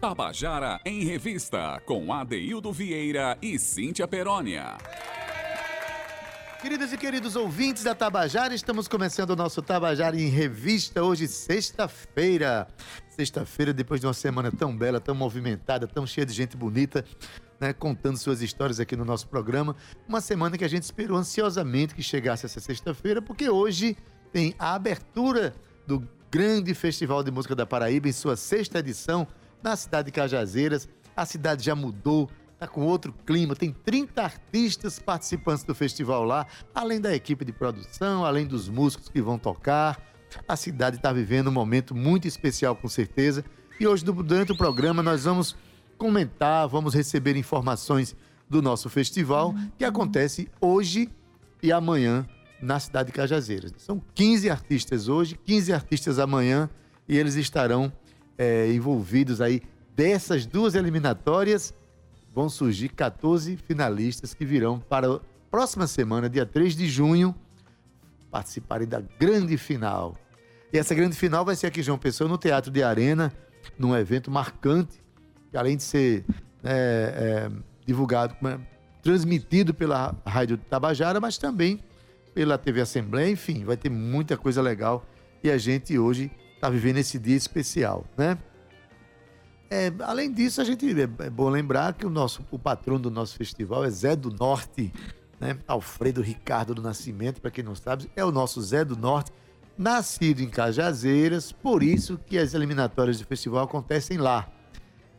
Tabajara em Revista, com Adeildo Vieira e Cíntia Perónia. Queridas e queridos ouvintes da Tabajara, estamos começando o nosso Tabajara em Revista hoje, sexta-feira. Sexta-feira, depois de uma semana tão bela, tão movimentada, tão cheia de gente bonita, né, contando suas histórias aqui no nosso programa. Uma semana que a gente esperou ansiosamente que chegasse essa sexta-feira, porque hoje tem a abertura do grande Festival de Música da Paraíba em sua sexta edição na cidade de Cajazeiras. A cidade já mudou, está com outro clima, tem 30 artistas participantes do festival lá, além da equipe de produção, além dos músicos que vão tocar. A cidade está vivendo um momento muito especial, com certeza. E hoje, durante o programa, nós vamos comentar, vamos receber informações do nosso festival, que acontece hoje e amanhã na cidade de Cajazeiras. São 15 artistas hoje, 15 artistas amanhã, e eles estarão é, envolvidos aí dessas duas eliminatórias. Vão surgir 14 finalistas que virão para a próxima semana, dia 3 de junho, participarem da grande final. E essa grande final vai ser aqui João Pessoa, no Teatro de Arena, num evento marcante, que além de ser é, é, divulgado, transmitido pela Rádio Tabajara, mas também pela TV Assembleia, enfim, vai ter muita coisa legal. E a gente hoje está vivendo esse dia especial, né? É, além disso, a gente é, é bom lembrar que o nosso o patrono do nosso festival é Zé do Norte, né? Alfredo Ricardo do Nascimento, para quem não sabe, é o nosso Zé do Norte, nascido em Cajazeiras, por isso que as eliminatórias do festival acontecem lá.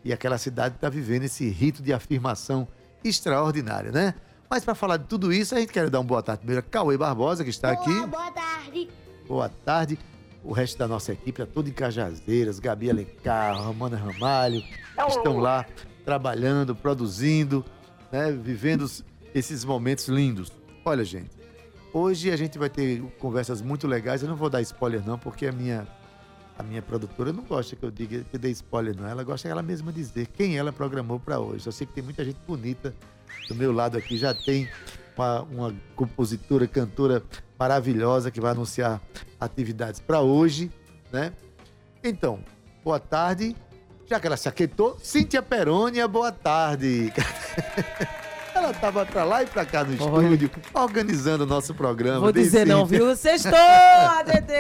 E aquela cidade está vivendo esse rito de afirmação extraordinário, né? Mas para falar de tudo isso, a gente quer dar uma boa tarde primeiro a Cauê Barbosa, que está Olá, aqui. Boa tarde. Boa tarde o resto da nossa equipe, é toda em Cajazeiras, Gabi Alencar, Romana Ramalho, estão lá trabalhando, produzindo, né, vivendo esses momentos lindos. Olha, gente, hoje a gente vai ter conversas muito legais. Eu não vou dar spoiler não, porque a minha a minha produtora não gosta que eu diga que dê spoiler não. Ela gosta ela mesma dizer quem ela programou para hoje. Eu sei que tem muita gente bonita do meu lado aqui, já tem uma, compositora, cantora maravilhosa que vai anunciar atividades para hoje, né? Então, boa tarde. Já que ela se aquietou, Cíntia Perônia, boa tarde. Ela tava pra lá e pra cá no estúdio, organizando o nosso programa. Vou dizer não, viu? Sextou, ADD!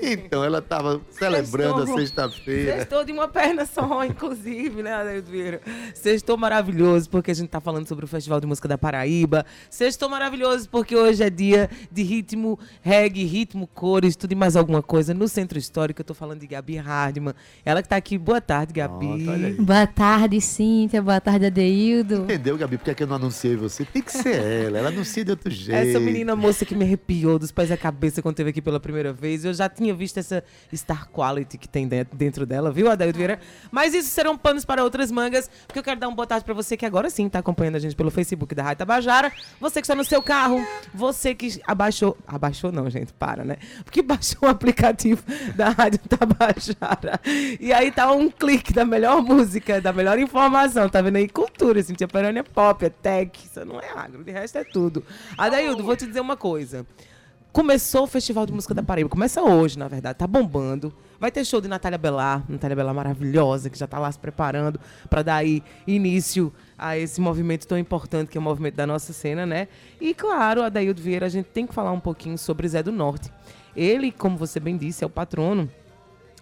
Então, ela tava celebrando Sextou. a sexta-feira. Sextou de uma perna só, inclusive, né, Adeildo Vieira? Sextou maravilhoso, porque a gente tá falando sobre o Festival de Música da Paraíba. Sextou maravilhoso, porque hoje é dia de ritmo reggae, ritmo cores, tudo e mais alguma coisa. No Centro Histórico, eu tô falando de Gabi Hardman. Ela que tá aqui. Boa tarde, Gabi. boa tarde, Cíntia. Boa tarde, Adeildo. Entendeu, Gabi? Por que, é que eu não anunciei você. Tem que ser ela. Ela anuncia de outro jeito. Essa menina moça que me arrepiou dos pés à cabeça quando teve aqui pela primeira vez. Eu já tinha visto essa star quality que tem dentro dela, viu, Adaildo Vieira? Mas isso serão panos para outras mangas, porque eu quero dar um boa tarde pra você que agora sim tá acompanhando a gente pelo Facebook da Rádio Tabajara. Você que está no seu carro, você que abaixou. Abaixou não, gente, para, né? Porque baixou o aplicativo da Rádio Tabajara. E aí tá um clique da melhor música, da melhor informação. Tá vendo aí? Cultura, assim, Tia Perânia é pop, é tech, isso não é agro, de resto é tudo. Adaildo, vou te dizer uma coisa. Começou o Festival de Música da Paraíba, começa hoje, na verdade, tá bombando. Vai ter show de Natália Belar, Natália Belar maravilhosa, que já tá lá se preparando para dar aí início a esse movimento tão importante que é o movimento da nossa cena, né? E claro, Adaildo Vieira, a gente tem que falar um pouquinho sobre Zé do Norte. Ele, como você bem disse, é o patrono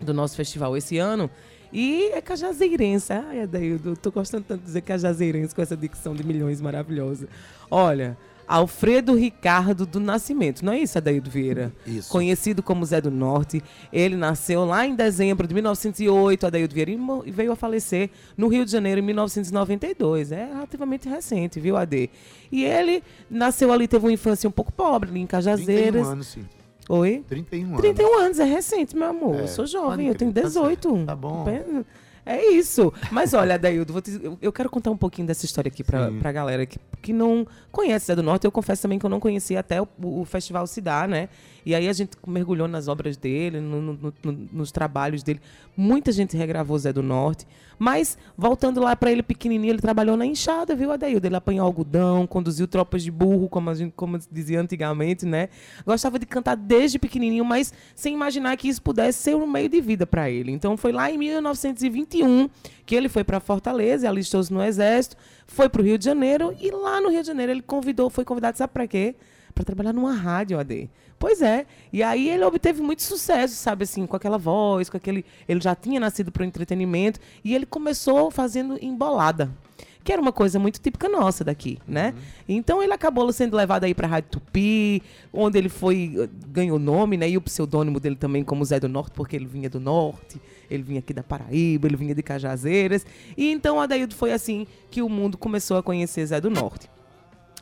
do nosso festival esse ano. E é cajazeirense. Ai, Adaildo, tô gostando tanto de dizer cajazeirense com essa dicção de milhões maravilhosa. Olha, Alfredo Ricardo do Nascimento, não é isso, Adaildo Vieira? Isso. Conhecido como Zé do Norte. Ele nasceu lá em dezembro de 1908, Adaildo Vieira, e veio a falecer no Rio de Janeiro em 1992. É relativamente recente, viu, Ade? E ele nasceu ali, teve uma infância um pouco pobre, ali em Cajazeiras. 31 anos, sim. Oi? 31 anos. 31 anos, é recente, meu amor. É, eu sou jovem, eu tenho 18. Tá, tá bom. É isso. Mas olha, Daildo, te, eu quero contar um pouquinho dessa história aqui pra, pra galera que, que não conhece Zé do Norte. Eu confesso também que eu não conhecia até o, o festival dar, né? E aí a gente mergulhou nas obras dele, no, no, no, nos trabalhos dele. Muita gente regravou Zé do Norte. Mas, voltando lá para ele pequenininho, ele trabalhou na enxada, viu, Adaildo? Ele apanhou algodão, conduziu tropas de burro, como a gente como dizia antigamente, né? Gostava de cantar desde pequenininho, mas sem imaginar que isso pudesse ser um meio de vida para ele. Então, foi lá em 1921 que ele foi para Fortaleza, alistou-se no Exército, foi para o Rio de Janeiro e lá no Rio de Janeiro ele convidou, foi convidado, sabe para quê? Para trabalhar numa rádio AD. Pois é. E aí ele obteve muito sucesso, sabe assim, com aquela voz, com aquele. Ele já tinha nascido para o entretenimento e ele começou fazendo embolada que era uma coisa muito típica nossa daqui, né? Então ele acabou sendo levado aí para a Rádio Tupi, onde ele foi ganhou nome, né? E o pseudônimo dele também como Zé do Norte, porque ele vinha do norte, ele vinha aqui da Paraíba, ele vinha de Cajazeiras. E então Adaildo foi assim que o mundo começou a conhecer Zé do Norte.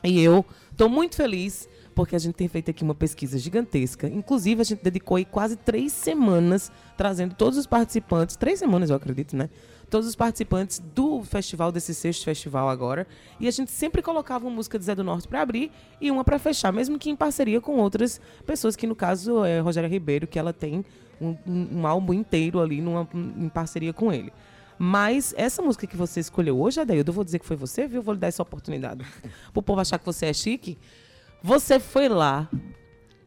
E eu estou muito feliz porque a gente tem feito aqui uma pesquisa gigantesca. Inclusive, a gente dedicou aí quase três semanas trazendo todos os participantes, três semanas eu acredito, né? Todos os participantes do festival, desse sexto festival agora. E a gente sempre colocava uma música de Zé do Norte para abrir e uma para fechar, mesmo que em parceria com outras pessoas, que no caso é Rogéria Ribeiro, que ela tem um, um, um álbum inteiro ali numa, em parceria com ele. Mas essa música que você escolheu hoje, Adaildo, eu vou dizer que foi você, viu? Vou lhe dar essa oportunidade. Pro povo achar que você é chique. Você foi lá,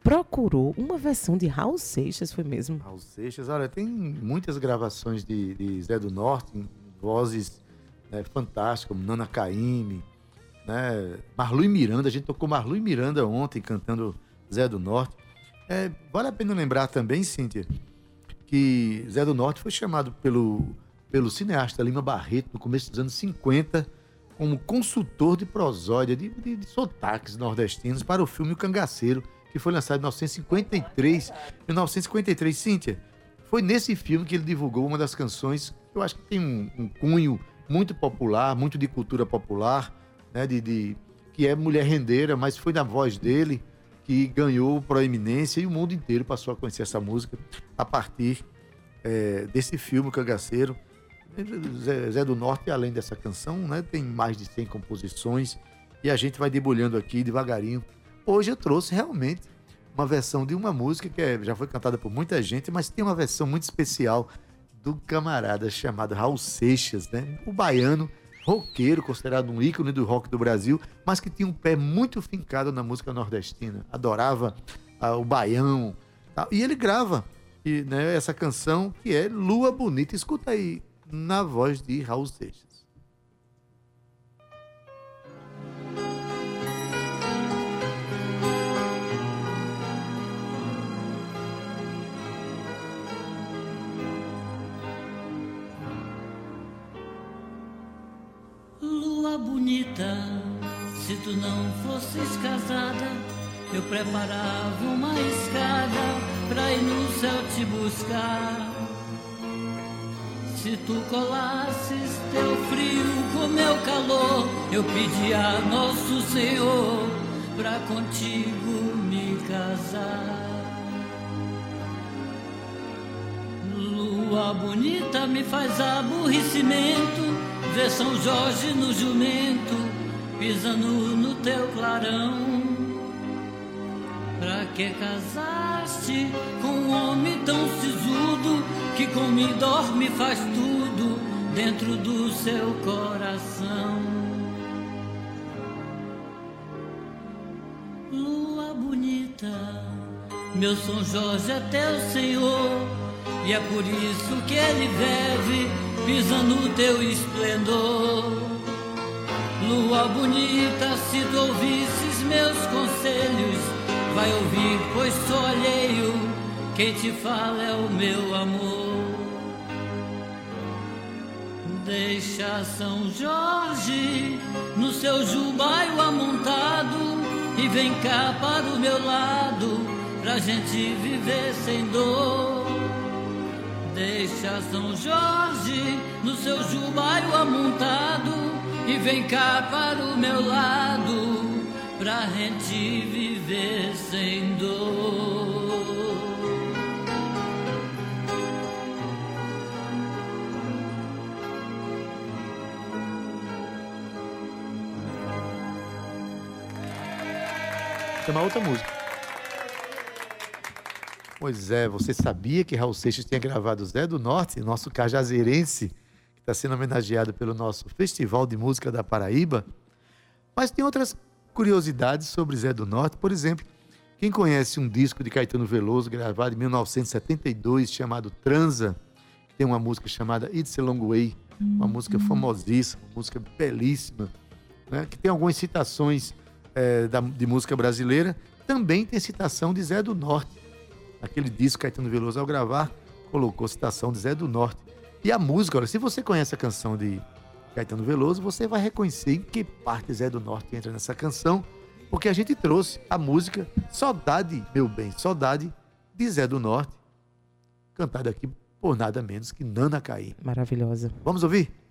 procurou uma versão de Raul Seixas, foi mesmo? Raul Seixas, olha, tem muitas gravações de, de Zé do Norte, vozes né, fantásticas, como Nana Caymmi, né, Marlu e Miranda, a gente tocou Marlu e Miranda ontem cantando Zé do Norte. É, vale a pena lembrar também, Cíntia, que Zé do Norte foi chamado pelo, pelo cineasta Lima Barreto no começo dos anos 50 como consultor de prosódia, de, de, de sotaques nordestinos para o filme O Cangaceiro, que foi lançado em 1953. 1953, Cíntia, foi nesse filme que ele divulgou uma das canções que eu acho que tem um, um cunho muito popular, muito de cultura popular, né, de, de, que é Mulher Rendeira, mas foi na voz dele que ganhou proeminência e o mundo inteiro passou a conhecer essa música a partir é, desse filme, Cangaceiro. Zé, Zé, do Norte, além dessa canção, né, tem mais de 100 composições e a gente vai debulhando aqui devagarinho. Hoje eu trouxe realmente uma versão de uma música que é, já foi cantada por muita gente, mas tem uma versão muito especial do camarada chamado Raul Seixas, né? O baiano, roqueiro, considerado um ícone do rock do Brasil, mas que tinha um pé muito fincado na música nordestina. Adorava ah, o baião. Tá? E ele grava e, né, essa canção que é Lua Bonita. Escuta aí na voz de Raul Seixas. Lua bonita, se tu não fosses casada, eu preparava uma escada pra ir no céu te buscar. Se tu colasses teu frio com meu calor, eu pedi a Nosso Senhor pra contigo me casar. Lua bonita me faz aborrecimento, ver São Jorge no jumento, pisando no teu clarão. Pra que casaste com um homem tão sisudo que come e dorme faz tudo dentro do seu coração? Lua bonita, meu São Jorge é teu Senhor, e é por isso que ele vive pisando no teu esplendor. Lua bonita, se tu ouvisses meus conselhos, vai ouvir, pois sou alheio. Quem te fala é o meu amor. Deixa São Jorge no seu jubaio amontado e vem cá para o meu lado pra gente viver sem dor. Deixa São Jorge no seu jubaio amontado e vem cá para o meu lado pra gente viver sem dor. Chama outra música. Pois é, você sabia que Raul Seixas tinha gravado Zé do Norte, nosso cajazeirense, que está sendo homenageado pelo nosso Festival de Música da Paraíba? Mas tem outras curiosidades sobre Zé do Norte. Por exemplo, quem conhece um disco de Caetano Veloso gravado em 1972 chamado Transa, que tem uma música chamada It's a Long Way, uma música uhum. famosíssima, uma música belíssima, né? que tem algumas citações é, da, de música brasileira, também tem citação de Zé do Norte aquele disco Caetano Veloso, ao gravar, colocou citação de Zé do Norte. E a música, olha, se você conhece a canção de Caetano Veloso, você vai reconhecer em que parte Zé do Norte entra nessa canção, porque a gente trouxe a música Saudade, meu bem, Saudade, de Zé do Norte, cantada aqui por nada menos que Nana Caí. Maravilhosa. Vamos ouvir?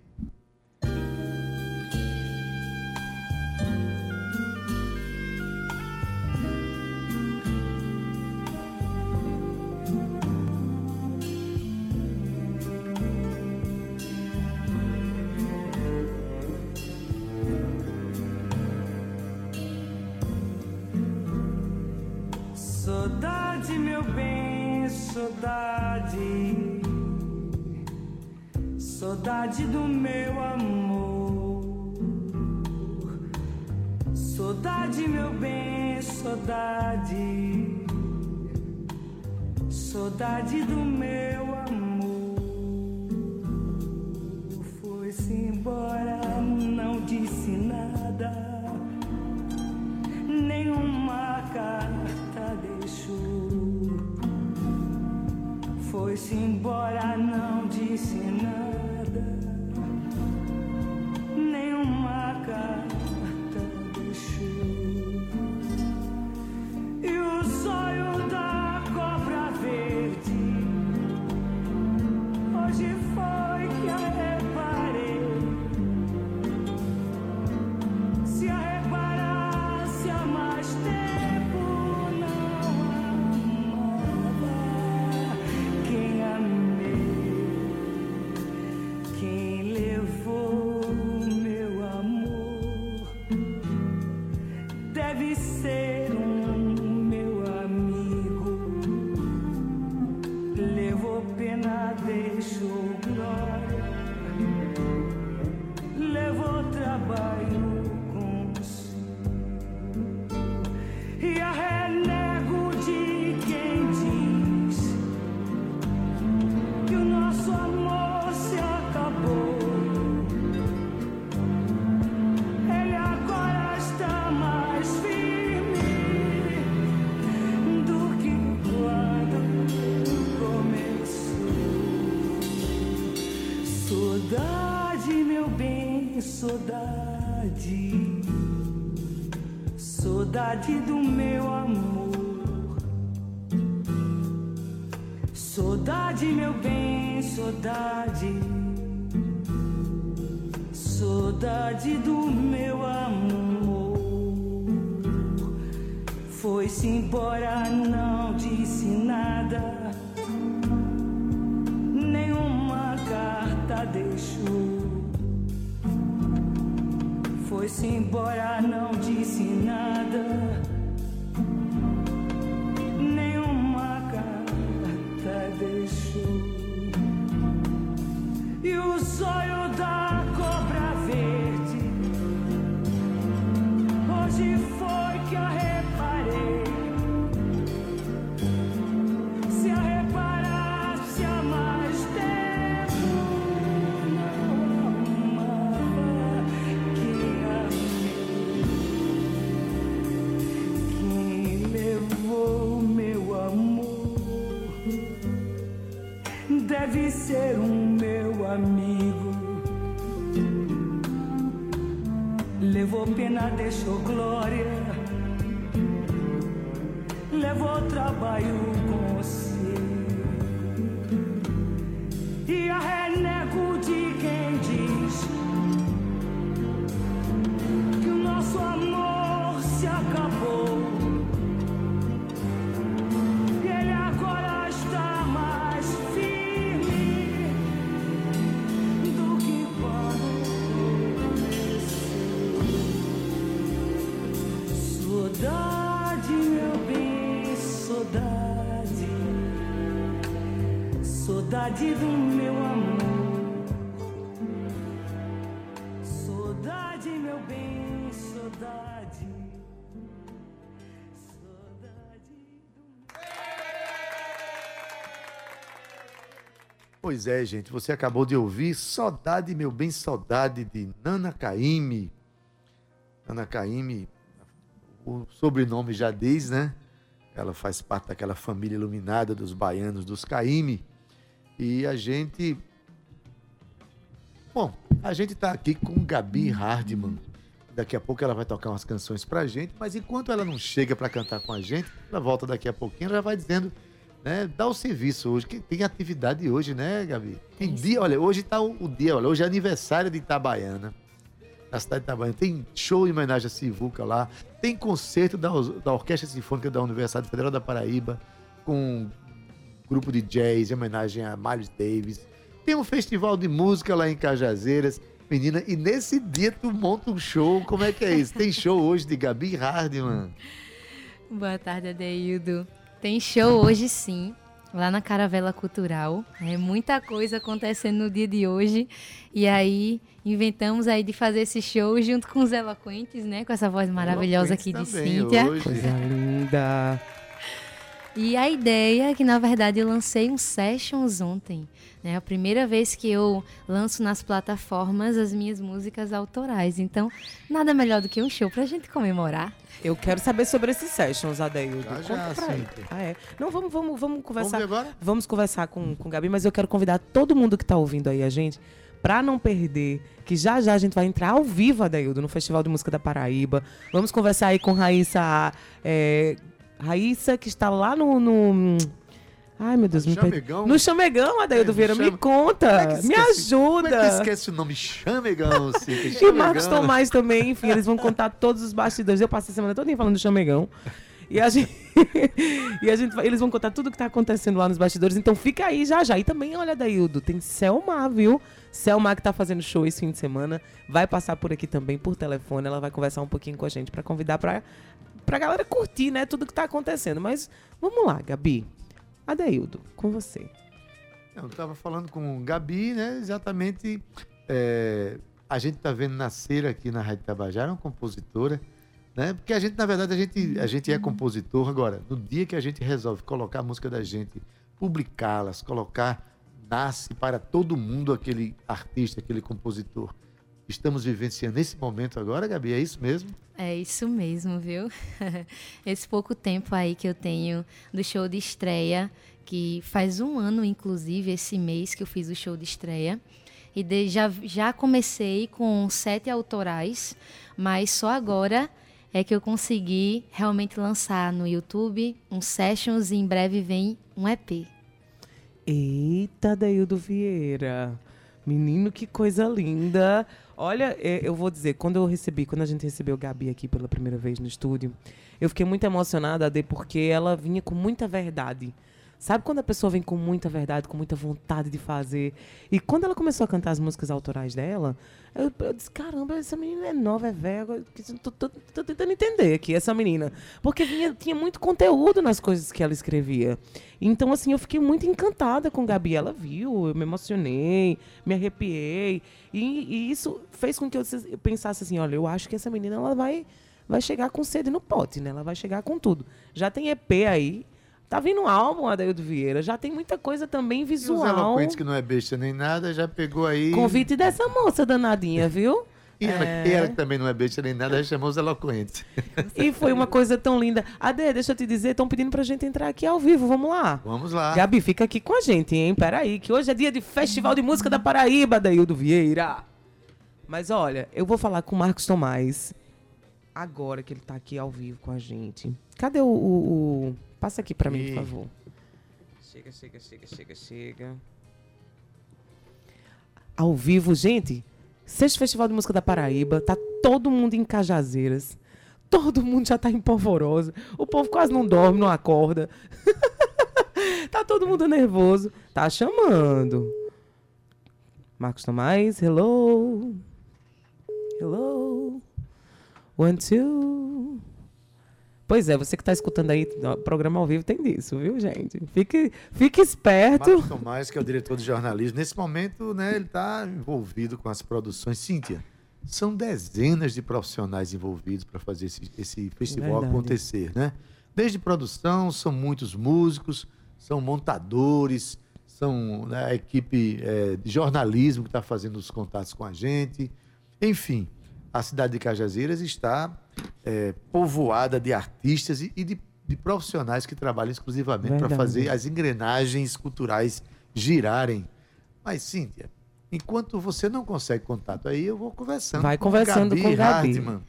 Pois é, gente, você acabou de ouvir Saudade, meu bem, saudade de Nana Caymmi. Nana Caymmi, o sobrenome já diz, né? Ela faz parte daquela família iluminada dos baianos, dos Caymmi. E a gente. Bom, a gente tá aqui com Gabi Hardman. Daqui a pouco ela vai tocar umas canções pra gente, mas enquanto ela não chega pra cantar com a gente, ela volta daqui a pouquinho, ela já vai dizendo, né, dá o serviço hoje, que tem atividade hoje, né, Gabi? Tem dia, olha, hoje tá o, o dia, olha, hoje é aniversário de Itabaiana, da cidade de Itabaiana. Tem show em homenagem a Sivuca lá, tem concerto da, da Orquestra Sinfônica da Universidade Federal da Paraíba, com um grupo de jazz em homenagem a Miles Davis. Tem um festival de música lá em Cajazeiras. Menina, e nesse dia tu monta um show, como é que é isso? Tem show hoje de Gabi Hardman. Boa tarde, Adeildo. Tem show hoje sim, lá na Caravela Cultural. É muita coisa acontecendo no dia de hoje. E aí inventamos aí de fazer esse show junto com os eloquentes, né? Com essa voz maravilhosa aqui de Também Cíntia. hoje. Coisa linda. E a ideia é que, na verdade, eu lancei um Sessions ontem. Né? A primeira vez que eu lanço nas plataformas as minhas músicas autorais. Então, nada melhor do que um show pra gente comemorar. Eu quero saber sobre esses sessions, Adeildo. Já, Conta já. Cíntia. Ah, é? Não, vamos, vamos, vamos Vamos conversar. ver agora? Vamos conversar com, com o Gabi, mas eu quero convidar todo mundo que tá ouvindo aí a gente pra não perder, que já já a gente vai entrar ao vivo, Adaildo, no Festival de Música da Paraíba. Vamos conversar aí com Raíssa, é, Raíssa que está lá no... no- Ai, meu Deus, me. Chamegão? No Chamegão, Adaildo É, Vieira, me conta, é me esquece- Como é que ajuda. esquece o nome Chamegão, Cíntia? E Marcos. Tomás também, enfim, eles vão contar todos os bastidores. Eu passei a semana toda falando do Chamegão. E a gente, e a gente eles vão contar tudo que tá acontecendo lá nos bastidores. Então fica aí já já. E também, olha, Daildo, tem Selma, viu? Selma que tá fazendo show esse fim de semana. Vai passar por aqui também por telefone. Ela vai conversar um pouquinho com a gente pra convidar pra, pra galera curtir, né? Tudo que tá acontecendo. Mas vamos lá, Gabi. Adaildo, com você. Eu estava falando com o Gabi, né? Exatamente. é, a gente está vendo nascer aqui na Rádio Tabajara uma compositora, né? Porque a gente, na verdade, a gente, a gente é compositor. Agora, no dia que a gente resolve colocar a música da gente, publicá-las, colocar, nasce para todo mundo aquele artista, aquele compositor. Estamos vivenciando esse momento agora, Gabi, é isso mesmo? É isso mesmo, viu? Esse pouco tempo aí que eu tenho do show de estreia, que faz um ano, inclusive, esse mês que eu fiz o show de estreia. E de- já, já comecei com sete autorais, mas só agora é que eu consegui realmente lançar no YouTube um Sessions e em breve vem um EP. Eita, Daildo Vieira. Menino, que coisa linda. Olha, é, eu vou dizer, quando eu recebi, quando a gente recebeu Gabi aqui pela primeira vez no estúdio, eu fiquei muito emocionada, porque ela vinha com muita verdade. Sabe quando a pessoa vem com muita verdade, com muita vontade de fazer? E quando ela começou a cantar as músicas autorais dela, eu, eu disse, caramba, essa menina é nova, é velha. tô tentando entender aqui, essa menina. Porque vinha, tinha muito conteúdo nas coisas que ela escrevia. Então, assim, eu fiquei muito encantada com Gabi. Ela viu, eu me emocionei, me arrepiei. E, e isso fez com que eu pensasse assim, olha, eu acho que essa menina, ela vai, vai chegar com sede no pote, né? Ela vai chegar com tudo. Já tem EP aí. Tá vindo um álbum, Adaildo Vieira. Já tem muita coisa também E os visual. eloquentes, que não é besta nem nada, já pegou aí. Convite dessa moça danadinha, viu? E ela, É. ela que também não é besta nem nada, já chamou os eloquentes. E foi uma coisa tão linda. Ade, deixa eu te dizer, estão pedindo pra gente entrar aqui ao vivo. Vamos lá. Vamos lá. Gabi, fica aqui com a gente, hein? Peraí, que hoje é dia de Festival de Música da Paraíba, Daildo Vieira. Mas olha, eu vou falar com o Marcos Tomás agora que ele tá aqui ao vivo com a gente. Cadê o. o- o- Passa aqui pra mim, por favor. Chega, chega, chega, chega, chega. Ao vivo, gente. Sexto Festival de Música da Paraíba. Tá todo mundo em Cajazeiras. Todo mundo já tá em polvorosa. O povo quase não dorme, não acorda. tá todo mundo nervoso. Tá chamando. Marcos Tomás, hello. Hello. One, two. Pois é, você que tá escutando aí, programa ao vivo tem disso, viu, gente? Fique, fique esperto. Marcos Tomás, que é o diretor de jornalismo, nesse momento, né, ele está envolvido com as produções. Cíntia, são dezenas de profissionais envolvidos para fazer esse, esse festival Verdade. acontecer, né? Desde produção, são muitos músicos, são montadores, são são né, a equipe é, de jornalismo que está fazendo os contatos com a gente. Enfim, a cidade de Cajazeiras está é, povoada de artistas e, e de, de profissionais que trabalham exclusivamente para fazer as engrenagens culturais girarem. Mas, Cíntia, enquanto você não consegue contato aí, eu vou conversando Vai com conversando com Gabi. Hartmann.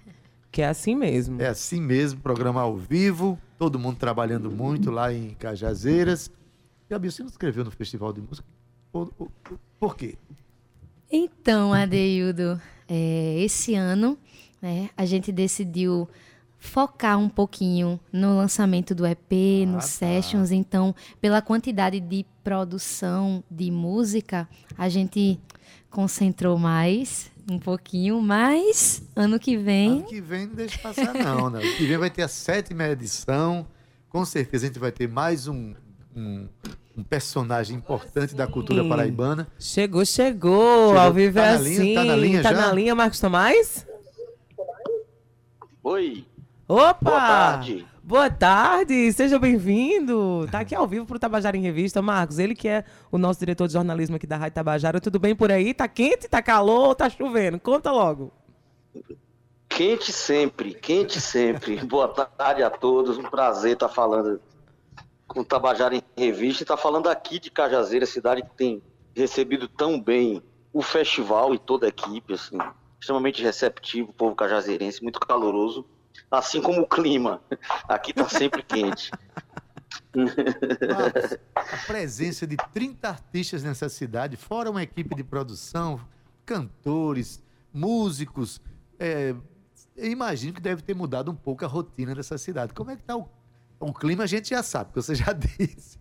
Que é assim mesmo. É assim mesmo, programa ao vivo, todo mundo trabalhando muito lá em Cajazeiras. Gabi, você não escreveu no Festival de Música? Por, por- por quê? Então, Adeildo, é, esse ano né, a gente decidiu focar um pouquinho no lançamento do EP, Ah, nos tá. sessions. Então, pela quantidade de produção de música, a gente concentrou mais um pouquinho, mas ano que vem Ano que vem não deixa passar, não, né? Ano que vem vai ter a sétima edição. Com certeza a gente vai ter mais um, um, um personagem importante da cultura Sim. paraibana. Chegou, chegou, Chegou. Ao vivo Tá é na linha? assim. Tá na linha Tá já? na linha, Marcos Tomás? Oi, Opa! boa tarde. Boa tarde, seja bem-vindo. Tá aqui ao vivo pro Tabajara em Revista. Marcos, ele que é o nosso diretor de jornalismo aqui da Rádio Tabajara. Tudo bem por aí? Tá quente, tá calor tá chovendo? Conta logo. Quente sempre, quente sempre. Boa tarde a todos, um prazer estar falando com o Tabajara em Revista e estar falando aqui de Cajazeira, cidade que tem recebido tão bem o festival e toda a equipe, assim, extremamente receptivo, povo cajazeirense, muito caloroso, assim como o clima. Aqui tá sempre quente. A presença de 30 artistas nessa cidade, fora uma equipe de produção, cantores, músicos. é, imagino que deve ter mudado um pouco a rotina dessa cidade. Como é que está o, o clima? A gente já sabe, porque você já disse.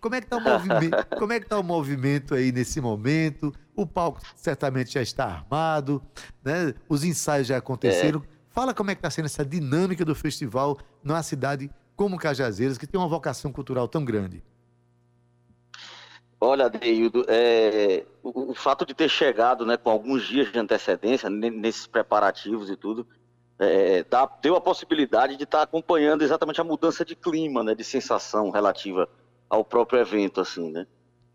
Como é que está o movimento? Como é que tá o movimento aí nesse momento? O palco certamente já está armado, né? Os ensaios já aconteceram. Fala como é que está sendo essa dinâmica do festival numa cidade como Cajazeiras, que tem uma vocação cultural tão grande. Olha, Deildo, é, o, o fato de ter chegado né, com alguns dias de antecedência ne- nesses preparativos e tudo, é, dá- deu a possibilidade de estar acompanhando exatamente a mudança de clima, né, de sensação relativa ao próprio evento, assim, né?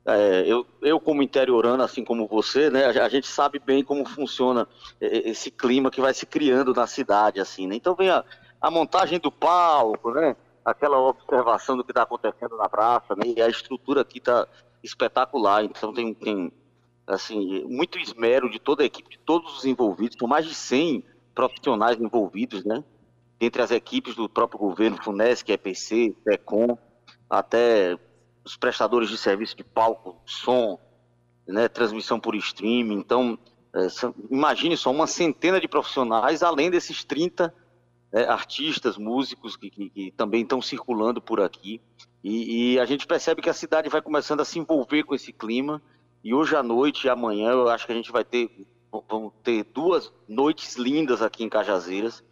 É, eu, eu, como interiorano, assim como você, né, a, gente sabe bem como funciona é, esse clima que vai se criando na cidade, assim, né? Então vem a, a montagem do palco, né? Aquela observação do que está acontecendo na praça, né? E a estrutura aqui está espetacular. Então tem, tem assim, muito esmero de toda a equipe, de todos os envolvidos, são mais de 100 profissionais envolvidos, né? Entre as equipes do próprio governo, FUNESC, EPC, TECOM, até os prestadores de serviço de palco, som, né, transmissão por streaming. Então, é, são- imagine só uma centena de profissionais, além desses 30 é, artistas, músicos que, que- que também estão circulando por aqui. E, e a gente percebe que a cidade vai começando a se envolver com esse clima. E hoje à noite e amanhã eu acho que a gente vai ter, vamos ter duas noites lindas aqui em Cajazeiras.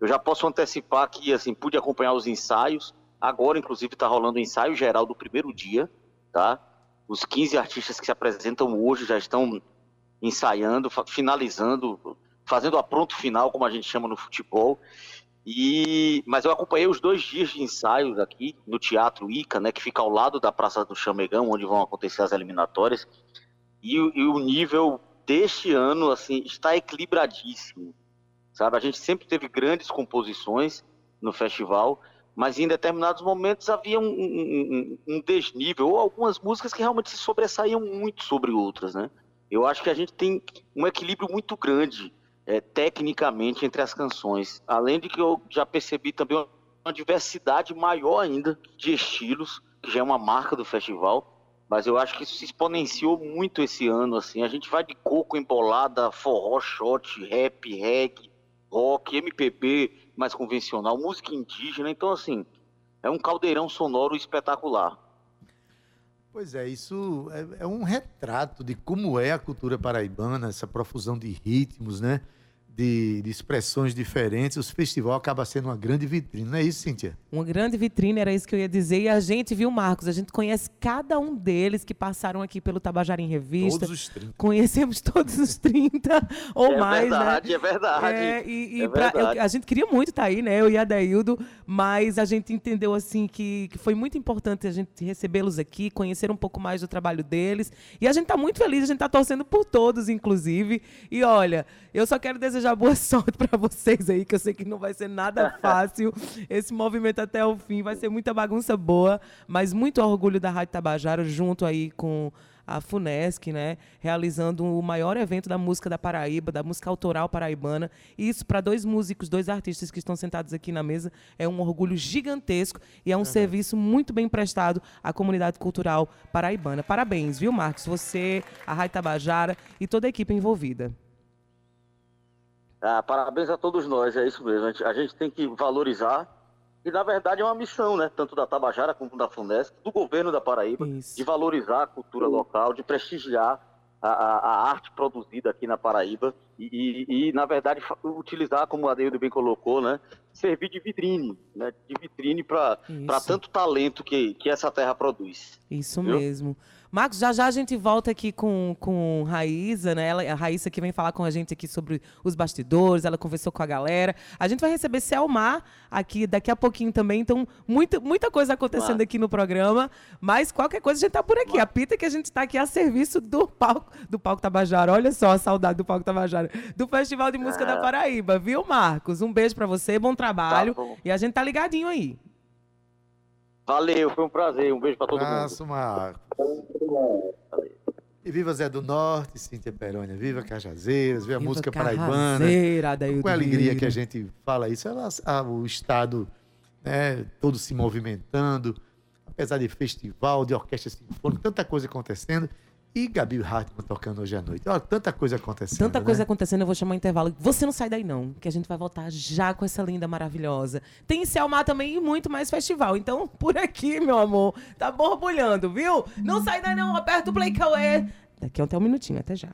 Eu já posso antecipar que assim pude acompanhar os ensaios. Agora, inclusive, está rolando o ensaio geral do primeiro dia, tá? Os 15 artistas que se apresentam hoje já estão ensaiando, finalizando, fazendo a pronto final, como a gente chama no futebol. E, mas eu acompanhei os dois dias de ensaios aqui no Teatro Ica, né, que fica ao lado da Praça do Chamegão, onde vão acontecer as eliminatórias. E, e o nível deste ano assim está equilibradíssimo, sabe? A gente sempre teve grandes composições no festival, mas em determinados momentos havia um, um- um- desnível ou algumas músicas que realmente se sobressaíam muito sobre outras, né? Eu acho que a gente tem um equilíbrio muito grande é, tecnicamente entre as canções. Além de que eu já percebi também uma diversidade maior ainda de estilos, que já é uma marca do festival. Mas eu acho que isso se exponenciou muito esse ano, assim. A gente vai de coco embolada, forró, shot, rap, reggae, rock, MPB mais convencional, música indígena. Então, assim, é um caldeirão sonoro espetacular. Pois é, isso é, é um retrato de como é a cultura paraibana, essa profusão de ritmos, né? De, de expressões diferentes, o festival acaba sendo uma grande vitrine, não é isso, Cíntia? Uma grande vitrine, era isso que eu ia dizer. E a gente, viu, Marcos? A gente conhece cada um deles que passaram aqui pelo Tabajara em Revista. Todos os 30. Conhecemos todos os 30 ou é mais, verdade, né? é verdade. É, e, e É pra- verdade. eu- a gente queria muito estar aí, né? Eu e a Daildo, mas a gente entendeu assim que, que foi muito importante a gente recebê-los aqui, conhecer um pouco mais do trabalho deles. E a gente está muito feliz, a gente está torcendo por todos, inclusive. E olha, eu só quero desejar boa sorte para vocês aí, que eu sei que não vai ser nada fácil esse movimento até o fim. Vai ser muita bagunça boa, mas muito orgulho da Rádio Tabajara junto aí com a FUNESC, né, realizando o maior evento da música da Paraíba, da música autoral paraibana. E isso para dois músicos, dois artistas que estão sentados aqui na mesa, é um orgulho gigantesco e é um serviço muito bem prestado à comunidade cultural paraibana. Parabéns, viu, Marcos? Você, a Rádio Tabajara e toda a equipe envolvida. Ah, parabéns a todos nós, é isso mesmo. A gente, a gente tem que valorizar. E, na verdade, é uma missão, né? Tanto da Tabajara como da Funesc, do governo da Paraíba, Isso. de valorizar a cultura local, de prestigiar a, a- a arte produzida aqui na Paraíba e, e- e, na verdade, utilizar, como a Deildo bem colocou, né? Servir de vitrine, né? De vitrine para tanto talento que, que essa terra produz. Isso Viu? mesmo. Marcos, já já a gente volta aqui com, com Raíza, né? Ela, a Raíssa que vem falar com a gente aqui sobre os bastidores, ela conversou com a galera. A gente vai receber Selmar aqui daqui a pouquinho também, então muita, muita coisa acontecendo Claro. aqui no programa, mas qualquer coisa a gente tá por aqui. A pita que a gente tá aqui a serviço do palco, do palco Tabajara. Olha só a saudade do palco Tabajara, do Festival de Música da Ah. Paraíba, viu, Marcos? Um beijo pra você, bom trabalho. Tá e a gente tá ligadinho aí. Valeu, foi um prazer. Um beijo para todo mundo. Abraço, Marcos. E viva Zé do Norte, Cíntia Perônia, viva Cajazeiras, viva a Viva música paraibana. Com a alegria que a gente fala isso, ela, a- o Estado né, todo se movimentando, apesar de festival, de orquestra sinfônica, tanta coisa acontecendo. E Gabi Hartmann tocando hoje à noite. Olha, tanta coisa acontecendo. Tanta né? coisa acontecendo, eu vou chamar um intervalo. Você não sai daí, não, que a gente vai voltar já com essa linda maravilhosa. Tem Selmar também e muito mais festival. Então, por aqui, meu amor, tá borbulhando, viu? Não sai daí, não. Aperta o play é. Daqui até um minutinho, até já.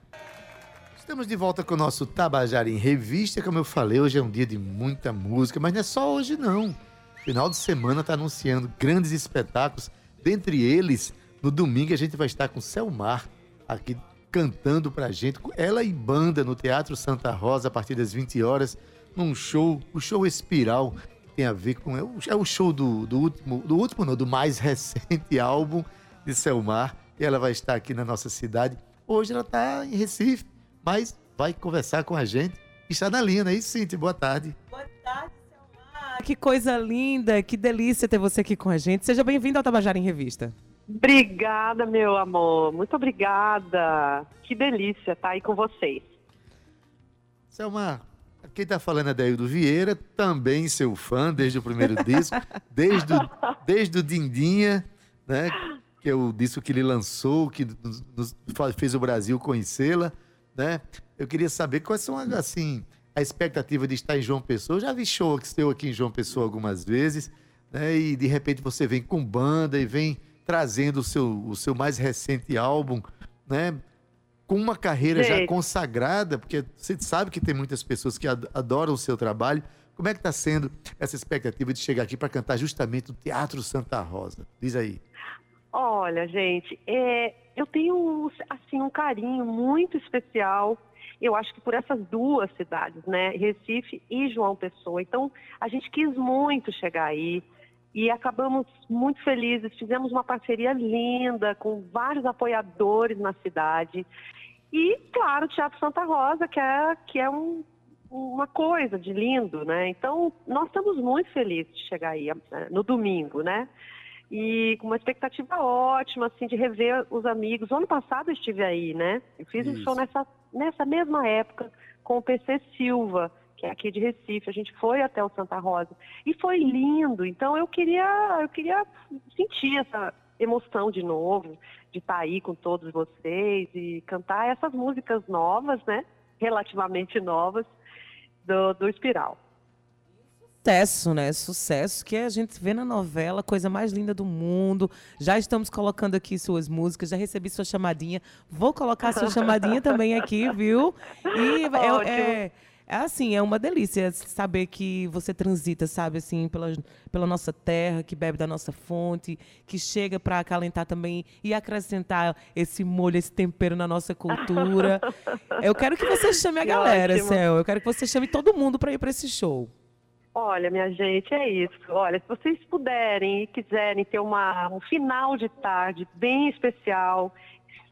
Estamos de volta com o nosso Tabajara em Revista. Como eu falei, hoje é um dia de muita música, mas não é só hoje, não. Final de semana está anunciando grandes espetáculos. Dentre eles, no domingo a gente vai estar com Selmar aqui cantando pra gente, ela e banda no Teatro Santa Rosa a partir das 20 horas, num show, o show Espiral, que tem a ver com. É o, é show do, do último, do último, não, do mais recente álbum de Selmar. E ela vai estar aqui na nossa cidade. Hoje ela está em Recife, mas vai conversar com a gente. Está na linha, não é isso, Cintia? Boa tarde. Boa tarde, Selmar. Que coisa linda, que delícia ter você aqui com a gente. Seja bem-vindo ao Tabajara em Revista. Obrigada, meu amor. Muito obrigada. Que delícia estar aí com vocês. Selmar, quem está falando é Daildo Vieira, também seu fã desde o primeiro disco, desde o, desde o Dindinha, né? Que é o disco que ele lançou, que nos- nos fez o Brasil conhecê-la, né? Eu queria saber quais são, assim, a expectativa de estar em João Pessoa. Eu já vi show que seu aqui em João Pessoa algumas vezes, né? E de repente você vem com banda e vem trazendo o seu, o seu mais recente álbum, né? com uma carreira já Sei. consagrada, porque você sabe que tem muitas pessoas que ad- adoram o seu trabalho. Como é que está sendo essa expectativa de chegar aqui para cantar justamente no Teatro Santa Rosa? Diz aí. Olha, gente, é, eu tenho assim um carinho muito especial. Eu acho que por essas duas cidades, né, Recife e João Pessoa. Então, a gente quis muito chegar aí e acabamos muito felizes. Fizemos uma parceria linda com vários apoiadores na cidade e, claro, o Teatro Santa Rosa, que é que é um, uma coisa de lindo, né? Então, nós estamos muito felizes de chegar aí eh, no domingo, né? e com uma expectativa ótima, assim, de rever os amigos. O ano passado eu estive aí, né? Eu fiz um Isso. show nessa, nessa mesma época com o PC Silva, que é aqui de Recife. A gente foi até o Santa Rosa e foi lindo. Então eu queria, eu queria sentir essa emoção de novo, de estar aí com todos vocês e cantar essas músicas novas, né? Relativamente novas do, do Espiral. Sucesso, né? Sucesso que a gente vê na novela, coisa mais linda do mundo. Já estamos colocando aqui suas músicas, já recebi sua chamadinha. Vou colocar sua chamadinha também aqui, viu? E é- Ótimo. é, É assim, é uma delícia saber que você transita, sabe, assim, pela, pela nossa terra, que bebe da nossa fonte, que chega para acalentar também e acrescentar esse molho, esse tempero na nossa cultura. Eu quero que você chame a Que galera, ótimo. Céu. Eu quero que você chame todo mundo para ir para esse show. Olha, minha gente, é isso. Olha, se vocês puderem e quiserem ter uma, um final de tarde bem especial,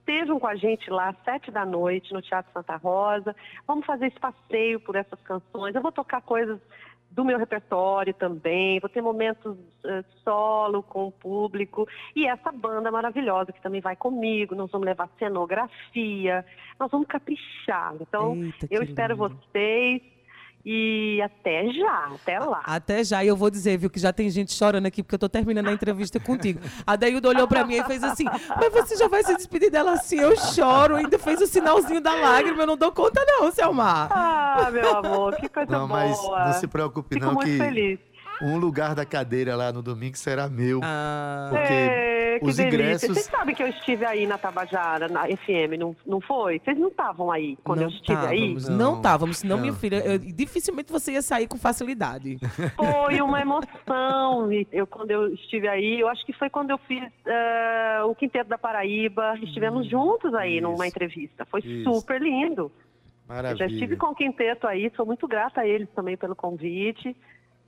estejam com a gente lá às sete da noite no Teatro Santa Rosa. Vamos fazer esse passeio por essas canções. Eu vou tocar coisas do meu repertório também. Vou ter momentos eh, solo com o público. E essa banda maravilhosa que também vai comigo. Nós vamos levar cenografia. Nós vamos caprichar. Então, Eita, eu espero lindo. vocês. E até já, até lá. Até já, e eu vou dizer, viu, que já tem gente chorando aqui, porque eu tô terminando a entrevista contigo. A Daildo olhou pra mim e fez assim, mas você já vai se despedir dela assim? Eu choro, ainda fez o sinalzinho da lágrima, eu não dou conta não, Selmar. Ah, meu amor, que coisa Não, mas boa. não se preocupe Fico não muito que feliz. Um lugar da cadeira lá no domingo será meu. Ah, Porque É, que os delícia. ingressos- Vocês sabem que eu estive aí na Tabajara, na FM, não, não foi? Vocês não estavam aí quando não eu estive aí? távamos, Não, não estávamos, senão, não. minha filha, eu- dificilmente você ia sair com facilidade. Foi uma emoção. Eu, quando eu estive aí, eu acho que foi quando eu fiz eh, o Quinteto da Paraíba. Estivemos juntos aí numa isso. entrevista. Foi Isso. super lindo. Eu Maravilha. já estive com o Quinteto aí, sou muito grata a eles também pelo convite.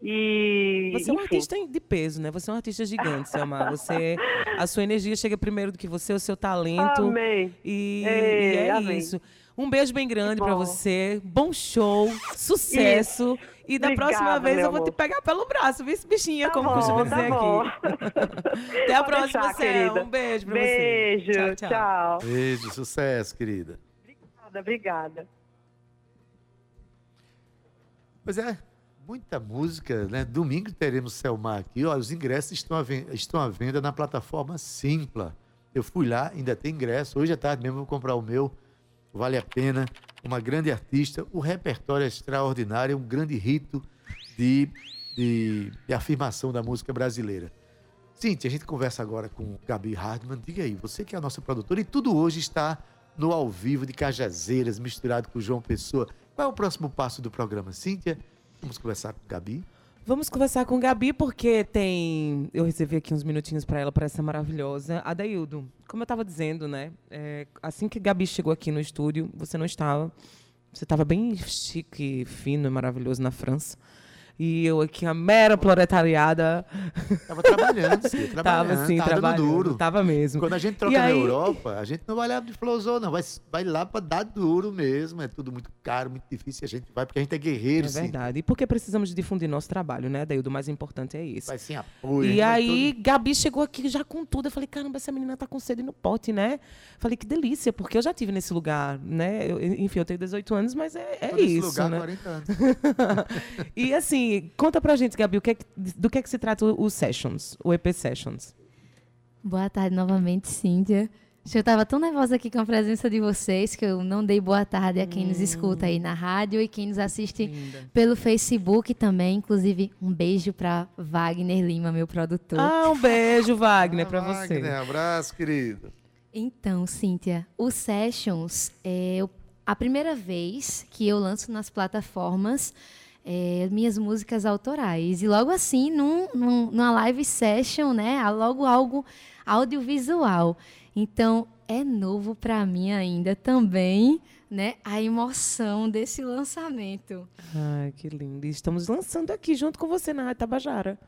E, Você é um enfim. artista de peso, né? Você é um artista gigante, Selmar. Você, a sua energia chega primeiro do que você, o seu talento. Amém. E, Ei, e é amém. isso. Um beijo bem grande pra bom. você. Bom show, sucesso. E da Obrigada, próxima vez eu vou te amor. pegar pelo braço, viu, esse bichinha, Tá como bom, costuma tá dizer bom. aqui. Até a Pode próxima, deixar, Céu. querida. Um beijo pra Beijo, você. tchau. Beijo, sucesso, querida. Obrigada, obrigada. Pois é, muita música, né? Domingo teremos Selmar aqui. Olha, os ingressos estão à, ven- estão à venda na plataforma Simpla. Eu fui lá, ainda tem ingresso. Hoje à tarde mesmo vou comprar o meu. Vale a pena. Uma grande artista. O repertório é extraordinário, é um grande rito de, de, de afirmação da música brasileira. Cíntia, a gente conversa agora com Gabi Hardman. Diga aí, você que é a nossa produtora, e tudo hoje está no ao vivo de Cajazeiras, misturado com João Pessoa. Qual é o próximo passo do programa, Cíntia? Vamos conversar com Gabi. Vamos conversar com Gabi, porque tem. Eu recebi aqui uns minutinhos para ela, para essa maravilhosa. Adaildo, como eu estava dizendo, né? é, assim que Gabi chegou aqui no estúdio, você não estava. Você estava bem chique, fino e maravilhoso na França. E eu aqui, a mera proletariada, Tava trabalhando, Cíntia, trabalhando. tava assim, tava trabalhando. duro. Tava mesmo. Quando a gente troca E na aí- Europa, a gente não vai lá de flosão, não. Vai, vai lá para dar duro mesmo. É tudo muito caro, muito difícil. A gente vai porque a gente é guerreiro, É Cíntia. verdade. E porque precisamos difundir nosso trabalho, né, Adaildo? O mais importante é isso. Vai sem apoio. E aí, Gabi chegou aqui já com tudo. Eu falei, caramba, essa menina tá com sede no pote, né? Falei, que delícia, porque eu já tive nesse lugar, né? Eu- enfim, eu tenho 18 anos, mas é, é isso, lugar, né? 40 anos. e assim, conta pra gente, Gabi, o que é que- do que é que se trata o o Sessions, o EP Sessions? Boa tarde novamente, Cíntia. Eu estava tão nervosa aqui com a presença de vocês que eu não dei boa tarde a quem nos escuta aí na rádio e quem nos assiste pelo Facebook também. Inclusive, um beijo para Wagner Lima, meu produtor. Ah, um beijo, Wagner, Ah, pra você. Wagner, abraço, querido. Então, Cíntia, o Sessions é a primeira vez que eu lanço nas plataformas é, minhas músicas autorais. E logo assim, num, num- numa live session, né? Logo algo audiovisual. Então, é novo para mim ainda também, né? A emoção desse lançamento. Ai, que lindo. Estamos lançando aqui junto com você na Rádio Tabajara.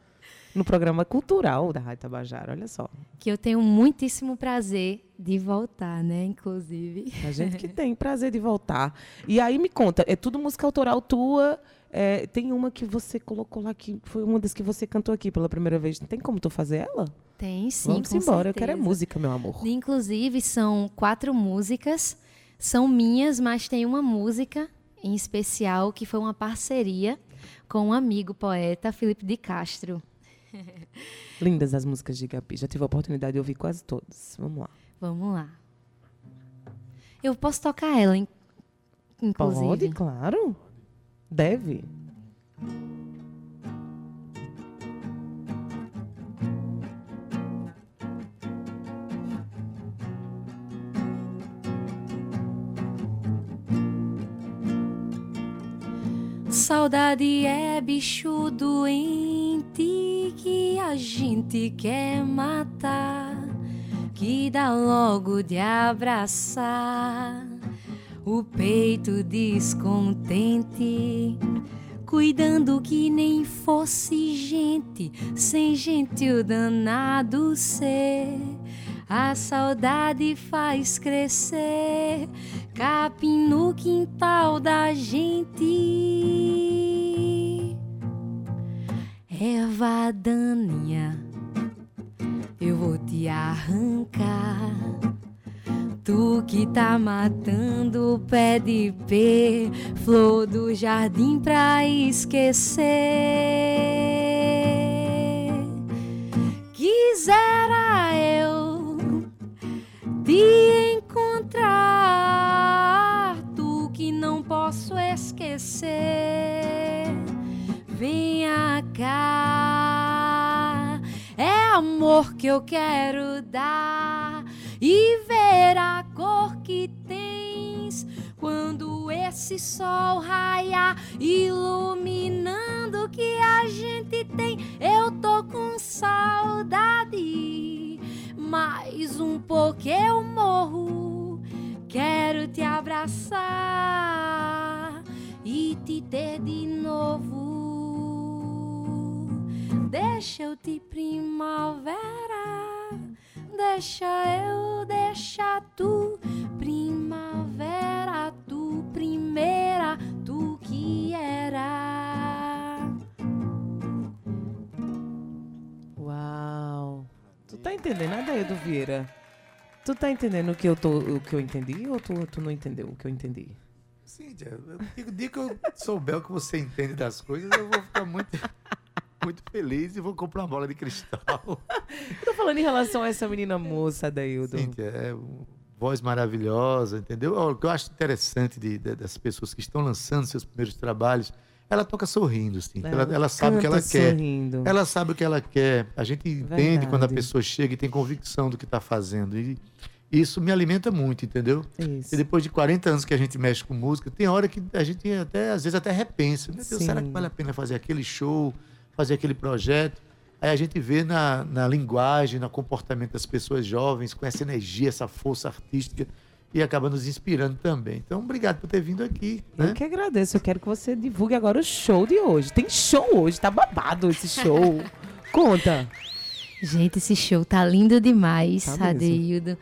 No programa cultural da Rádio Tabajara, olha só. Que eu tenho muitíssimo prazer de voltar, né? Inclusive. A gente que tem prazer de voltar. E aí me conta, é tudo música autoral tua? É, tem uma que você colocou lá que foi uma das que você cantou aqui pela primeira vez. Tem como tu fazer ela? Tem sim. Vamos embora, eu quero é certeza. música, meu amor. Inclusive, são quatro músicas. São minhas, mas tem uma música em especial que foi uma parceria com um amigo poeta, Felipe de Castro. Lindas as músicas de Gabi. Já tive a oportunidade de ouvir quase todas. Vamos lá. Vamos lá. Eu posso tocar ela, in- inclusive. Pode, claro. Deve. saudade é bicho doente que a gente quer matar, que dá logo de abraçar o peito descontente, cuidando que nem fosse gente, sem gente o danado ser. A saudade faz crescer capim no quintal da gente. Erva daninha, eu vou te arrancar. Tu que tá matando o pé de pé, flor do jardim pra esquecer. Quisera eu te encontrar, tu que não posso esquecer. Venha cá, é amor que eu quero dar e ver a cor que tens quando esse sol raiar, iluminando o que a gente tem. Eu tô com saudade, mais um pouco eu morro. Quero te abraçar e te ter de novo. Deixa eu te primavera. Deixa eu, deixa tu, primavera, tu primeira, tu que era. Uau. Tu tá entendendo, Adaildo Vieira? Tu tá entendendo o que eu, tô, o que eu entendi ou tu, tu não entendeu o que eu entendi? Cíntia, eu digo, dia que eu souber o que você entende das coisas, eu vou ficar muito, muito feliz e vou comprar uma bola de cristal. Eu tô falando em relação a essa menina moça, Adaildo. Cíntia, é voz maravilhosa, entendeu? O que eu acho interessante de, de- das pessoas que estão lançando seus primeiros trabalhos, ela toca sorrindo, Cíntia. Ela, ela sabe o que ela canta quer. sorrindo. Ela sabe o que ela quer. A gente entende quando a Verdade. pessoa chega e tem convicção do que está fazendo. E isso me alimenta muito, entendeu? Isso. E depois de 40 anos que a gente mexe com música, tem hora que a gente até, às vezes, até repensa. Meu Deus, será que Sim. vale a pena fazer aquele show, fazer aquele projeto? Aí a gente vê na, na linguagem, no comportamento das pessoas jovens, com essa energia, essa força artística, e acaba nos inspirando também. Então, obrigado por ter vindo aqui. Eu Né? que agradeço. Eu quero que você divulgue agora o show de hoje. Tem show hoje, tá babado esse show. Conta. Gente, esse show tá lindo demais, Tá. Adeildo.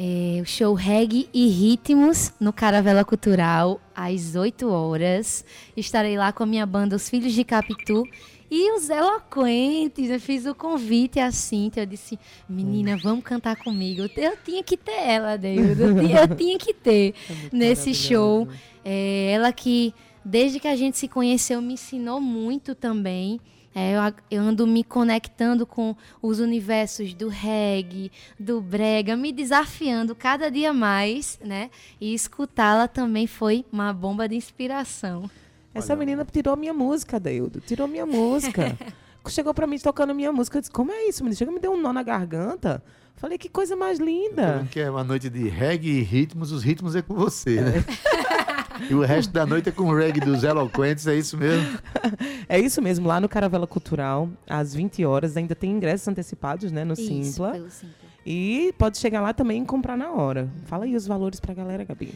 É, o show Reggae e Ritmos no Caravela Cultural, às 8 horas. Estarei lá com a minha banda Os Filhos de Capitu e os Eloquentes. Eu fiz o convite à Cintia. Eu disse, menina, vamos cantar comigo. Eu tinha que ter ela, Adeildo. Eu tinha, eu tinha que ter nesse show. É, ela que, desde que a gente se conheceu, me ensinou muito também. É, eu, eu ando me conectando com os universos do reggae, do brega, me desafiando cada dia mais, né? E escutá-la também foi uma bomba de inspiração. Essa menina tirou minha música, Deildo. Tirou minha música. Chegou pra mim tocando minha música. Eu disse, como é isso, menina? Chegou me deu um nó na garganta. Falei, que coisa mais linda. Que é uma noite de reggae e ritmos, os ritmos é com você, né? e o resto da noite é com o reggae dos eloquentes, é isso mesmo? É isso mesmo, lá no Caravela Cultural, às 20 horas, ainda tem ingressos antecipados, né, no Isso, Simpla. pelo Simpla. E pode chegar lá também e comprar na hora. Fala aí os valores pra galera, Gabi.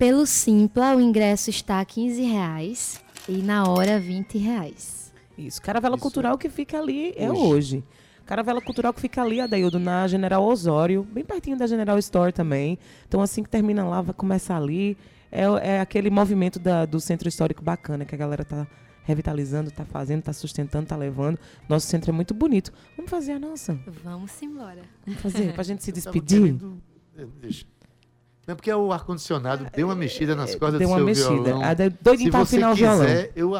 Pelo Simpla, o ingresso está a 15 reais e na hora 20 reais. Isso, Caravela Isso. Cultural que fica ali é Hoje. hoje. Caravela Cultural que fica ali, Adaildo, na General Osório, bem pertinho da General Store também. Então, assim que termina lá, vai começar ali. É, é aquele movimento da- do centro histórico bacana que a galera tá revitalizando, tá fazendo, tá sustentando, tá levando. Nosso centro é muito bonito. Vamos fazer a nossa. Vamos embora. Vamos fazer, pra gente se despedir. querendo- eh, Deixa. Não é porque o ar-condicionado deu uma mexida nas cordas Deu do uma seu mexida. violão. A da- doidinho Se pra você afinar o violão. quiser, eu.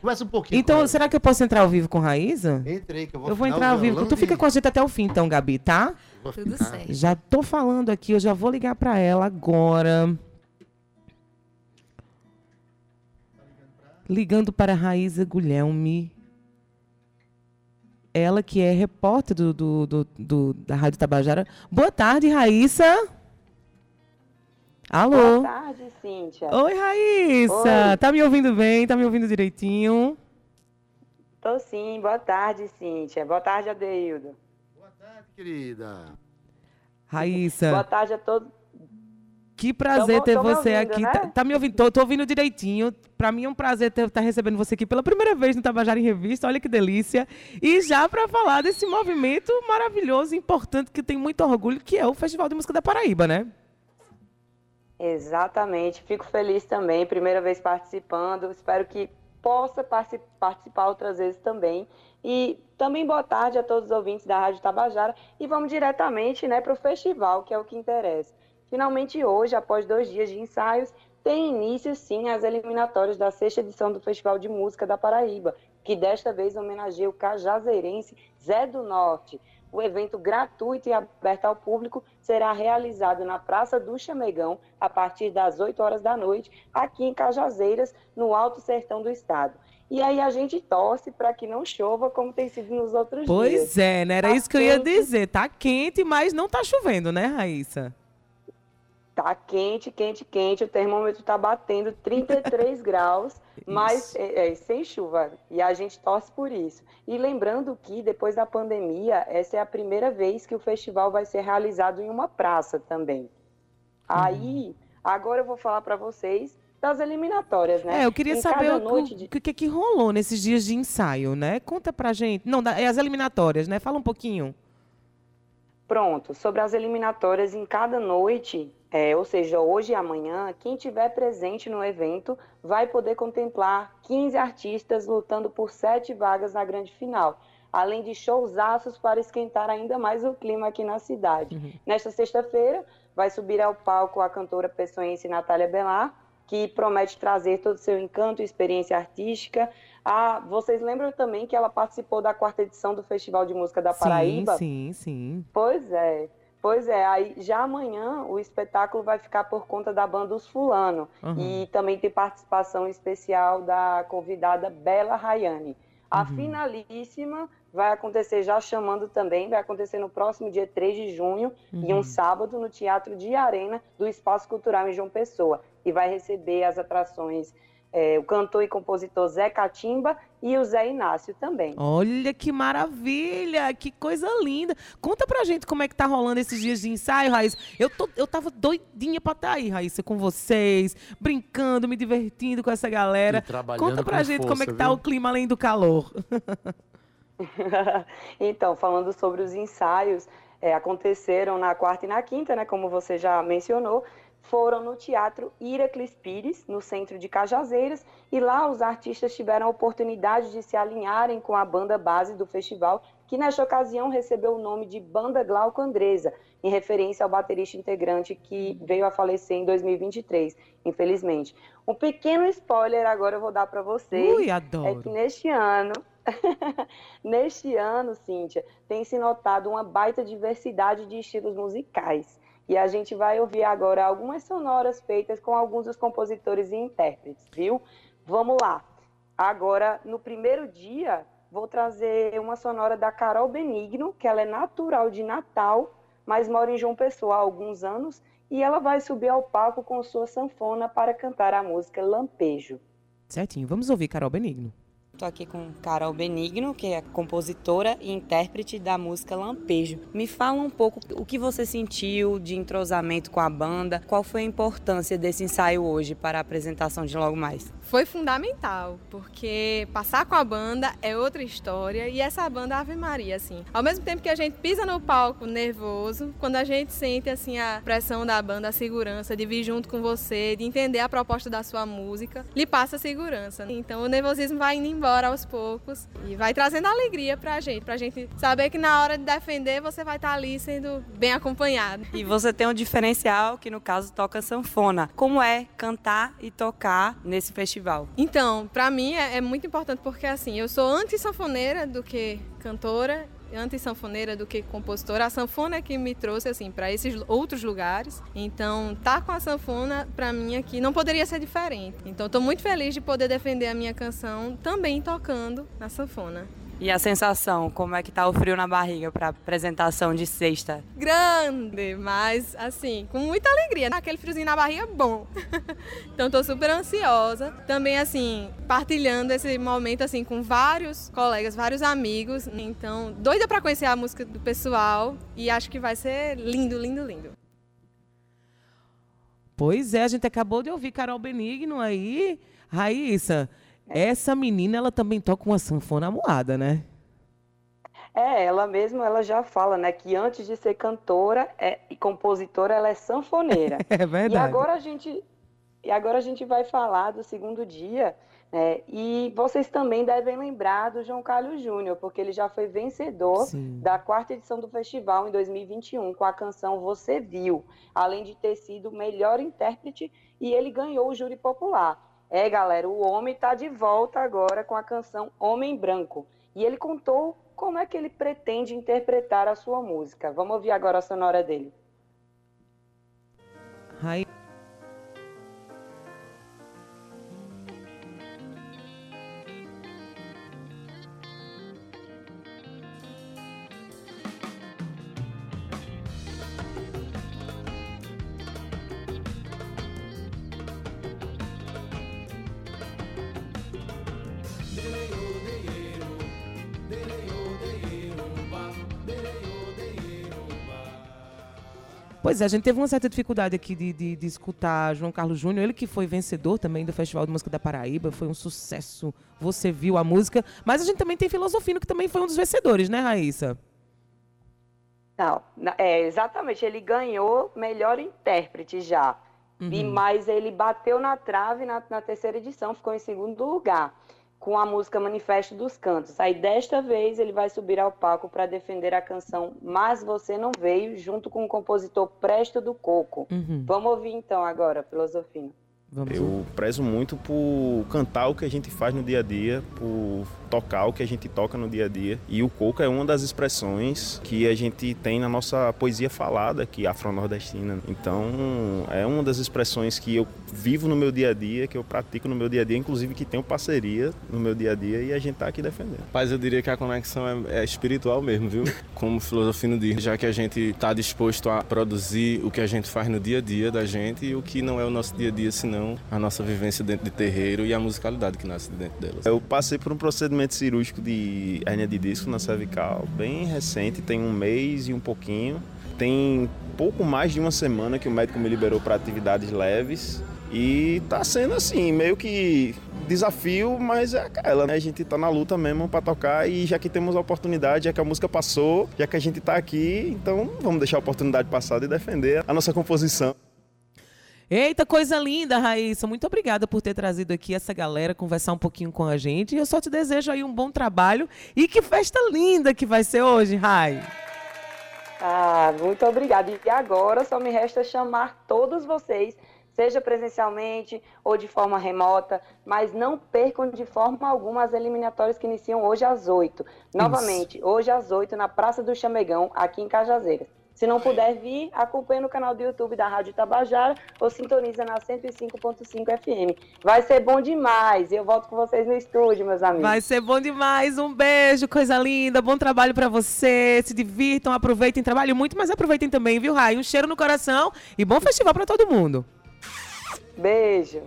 Começa um pouquinho. Então, será que eu posso entrar ao vivo com Raíza? Entrei, que eu vou Eu vou entrar ao vivo. Tu fica com a gente até o fim, então, Gabi, tá? Tudo certo. Já tô falando aqui, eu já vou ligar pra ela agora. Ligando para a Raíza Guilherme. Ela que é repórter do, do- do- do- da Rádio Tabajara. Boa tarde, Raíssa. Alô? Boa tarde, Cíntia. Oi, Raíssa. Oi. Tá me ouvindo bem? Tá me ouvindo direitinho? Tô sim, boa tarde, Cíntia. Boa tarde, Adeildo. Boa tarde, querida. Raíssa. Boa tarde a todos. Que prazer Tamo- ter tamo você ouvindo, aqui. né? Tá, tá me ouvindo? Tô, tô ouvindo direitinho. Pra mim é um prazer estar recebendo você aqui pela primeira vez no Tabajara em Revista. Olha que delícia. E já pra falar desse movimento maravilhoso e importante que tem muito orgulho, que é o Festival de Música da Paraíba, né? Exatamente. Fico feliz também, primeira vez participando. Espero que possa parti- participar outras vezes também. E também boa tarde a todos os ouvintes da Rádio Tabajara. E vamos diretamente né, para o festival, que é o que interessa. Finalmente hoje, após dois dias de ensaios, tem início sim as eliminatórias da sexta edição do Festival de Música da Paraíba, que desta vez homenageia o cajazeirense Zé do Norte. O evento gratuito e aberto ao público será realizado na Praça do Chamegão a partir das 8 horas da noite, aqui em Cajazeiras, no Alto Sertão do Estado. E aí a gente torce para que não chova como tem sido nos outros dias. Pois é, né? Era Tá isso que eu ia quente. dizer. Tá quente, mas não tá chovendo, né, Raíssa? Tá quente, quente, quente. O termômetro tá batendo 33 graus, mas é, é, sem chuva. E a gente torce por isso. E lembrando que depois da pandemia, essa é a primeira vez que o festival vai ser realizado em uma praça também. Aí, agora eu vou falar para vocês das eliminatórias, né? É, eu queria Em saber o, noite de- que, que que rolou nesses dias de ensaio, né? Conta pra gente. Não, é as eliminatórias, né? Fala um pouquinho. Pronto, sobre as eliminatórias em cada noite, é, ou seja, hoje e amanhã, quem tiver presente no evento vai poder contemplar 15 artistas lutando por sete vagas na grande final, além de showzaços para esquentar ainda mais o clima aqui na cidade. Nesta sexta-feira, vai subir ao palco a cantora pessoense Natália Belar, que promete trazer todo o seu encanto e experiência artística. Ah, vocês lembram também que ela participou da quarta edição do Festival de Música da Paraíba? Sim, sim, sim. Pois é. Pois é, aí já amanhã o espetáculo vai ficar por conta da banda Os Fulano. Aham. E também tem participação especial da convidada Bela Rayane. A finalíssima vai acontecer já chamando também, vai acontecer no próximo dia 3 de junho, e um sábado, no Teatro de Arena do Espaço Cultural em João Pessoa. E vai receber as atrações eh, o cantor e compositor Zé Catimba e o Zé Inácio também. Olha que maravilha, que coisa linda. Conta pra gente como é que tá rolando esses dias de ensaio, Raíssa. Eu, tô, eu tava doidinha pra estar aí, Raíssa, com vocês, brincando, me divertindo com essa galera. E trabalhando Conta pra com gente como é que força, tá viu? o clima além do calor. então, falando sobre os ensaios, é, aconteceram na quarta e na quinta, né, como você já mencionou, foram no Teatro Iraclis Pires, no centro de Cajazeiras, e lá os artistas tiveram a oportunidade de se alinharem com a banda base do festival, que nesta ocasião recebeu o nome de Banda Glauco Andresa, em referência ao baterista integrante que veio a falecer em 2023, infelizmente. Um pequeno spoiler agora eu vou dar para vocês. Ui, É adoro. que neste ano, neste ano, Cíntia, tem se notado uma baita diversidade de estilos musicais. E a gente vai ouvir agora algumas sonoras feitas com alguns dos compositores e intérpretes, viu? Vamos lá. Agora, no primeiro dia, vou trazer uma sonora da Carol Benigno, que ela é natural de Natal, mas mora em João Pessoa há alguns anos, e ela vai subir ao palco com sua sanfona para cantar a música Lampejo. Certinho, vamos ouvir Carol Benigno. Aqui com Carol Benigno, que é compositora e intérprete da música Lampejo. Me fala um pouco o que você sentiu de entrosamento com a banda, qual foi a importância desse ensaio hoje para a apresentação de logo mais. Foi fundamental, porque passar com a banda é outra história e essa banda Ave Maria, assim. Ao mesmo tempo que a gente pisa no palco nervoso, quando a gente sente assim a pressão da banda, a segurança de vir junto com você, de entender a proposta da sua música, lhe passa segurança. Então o nervosismo vai indo embora aos poucos e vai trazendo alegria pra gente, pra gente saber que na hora de defender você vai estar ali sendo bem acompanhado. E você tem um diferencial que no caso toca sanfona. Como é cantar e tocar nesse festival? Então, pra mim é, é muito importante porque assim, eu sou anti-sanfoneira do que cantora, anti-sanfoneira do que compositora. A sanfona é que me trouxe assim para esses outros lugares. Então, tá com a sanfona pra mim aqui não poderia ser diferente. Então, tô muito feliz de poder defender a minha canção também tocando na sanfona. E a sensação, como é que tá o frio na barriga para apresentação de sexta? Grande, mas assim, com muita alegria. Aquele friozinho na barriga bom. então tô super ansiosa. Também assim, partilhando esse momento assim com vários colegas, vários amigos. Então, doida para conhecer a música do pessoal e acho que vai ser lindo, lindo, lindo. Pois é, a gente acabou de ouvir Carol Benigno aí. Raíssa, essa menina, ela também toca uma sanfona moada, né? É, ela mesma, ela já fala, né, que antes de ser cantora é, e compositora, ela é sanfoneira. É verdade. E agora a gente, e agora a gente vai falar do segundo dia, né, e vocês também devem lembrar do João Carlos Júnior, porque ele já foi vencedor Sim. da quarta edição do festival em 2021 com a canção Você Viu, além de ter sido o melhor intérprete e ele ganhou o júri popular. É, galera, o homem está de volta agora com a canção Homem Branco. E ele contou como é que ele pretende interpretar a sua música. Vamos ouvir agora a sonora dele. Pois é, a gente teve uma certa dificuldade aqui de, de, de escutar João Carlos Júnior, ele que foi vencedor também do Festival de Música da Paraíba, foi um sucesso, você viu a música, mas a gente também tem Filosofino, que também foi um dos vencedores, né, Raíssa? Não, é, exatamente, ele ganhou melhor intérprete já. E, Uhum. mas ele bateu na trave na, na terceira edição, ficou em segundo lugar, com a música Manifesto dos Cantos. Aí desta vez ele vai subir ao palco para defender a canção Mas Você Não Veio, junto com o compositor Presto do Coco. Uhum. Vamos ouvir então agora, Filosofino. Vamos Eu prezo muito por cantar o que a gente faz no dia a dia, por tocar o que a gente toca no dia a dia. E o coco é uma das expressões que a gente tem na nossa poesia falada aqui, afro-nordestina. Então, é uma das expressões que eu vivo no meu dia a dia, que eu pratico no meu dia a dia, inclusive que tenho parceria no meu dia a dia e a gente tá aqui defendendo. Mas eu diria que a conexão é, é espiritual mesmo, viu? Como o Filosofino diz, já que a gente está disposto a produzir o que a gente faz no dia a dia da gente e o que não é o nosso dia a dia, senão a nossa vivência dentro de terreiro e a musicalidade que nasce dentro delas. Eu passei por um procedimento cirúrgico de hernia de disco na cervical, bem recente, tem um mês e um pouquinho. Tem pouco mais de uma semana que o médico me liberou para atividades leves e tá sendo assim, meio que desafio, mas é aquela, né? A gente tá na luta mesmo para tocar e já que temos a oportunidade, já que a música passou, já que a gente tá aqui, então vamos deixar a oportunidade passada e defender a nossa composição. Eita, coisa linda, Raíssa. Muito obrigada por ter trazido aqui essa galera conversar um pouquinho com a gente. E eu só te desejo aí um bom trabalho e que festa linda que vai ser hoje, Rai. Ah, muito obrigada. E agora só me resta chamar todos vocês, seja presencialmente ou de forma remota, mas não percam de forma alguma as eliminatórias que iniciam hoje às 8. Novamente, hoje às 8, na Praça do Chamegão, aqui em Cajazeiras. Se não puder vir, acompanhe no canal do YouTube da Rádio Tabajara ou sintoniza na 105.5 FM. Vai ser bom demais. E eu volto com vocês no estúdio, meus amigos. Vai ser bom demais. Um beijo, coisa linda. Bom trabalho pra você. Se divirtam, aproveitem, trabalhem muito, mas aproveitem também, viu, Rai? Um cheiro no coração e bom festival pra todo mundo. Beijo.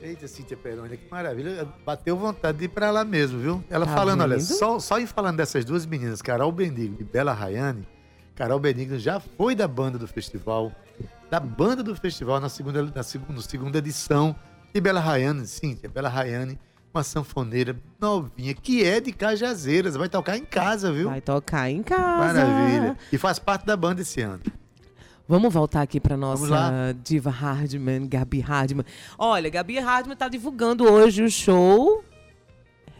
Eita, Cíntia Peroni, que maravilha. Bateu vontade de ir pra lá mesmo, viu? Ela Tá falando, olha, vendo? só, só em falando dessas duas meninas, Carol Benigno e Bela Rayane, Carol Benigno já foi da banda do festival, da banda do festival na segunda, na segunda, segunda edição. E Bela Rayane, Cíntia, Bela Rayane, uma sanfoneira novinha, que é de Cajazeiras, vai tocar em casa, viu? Vai tocar em casa. Maravilha. E faz parte da banda esse ano. Vamos voltar aqui para nossa diva Hardman, Gabi Hardman. Olha, Gabi Hardman está divulgando hoje o show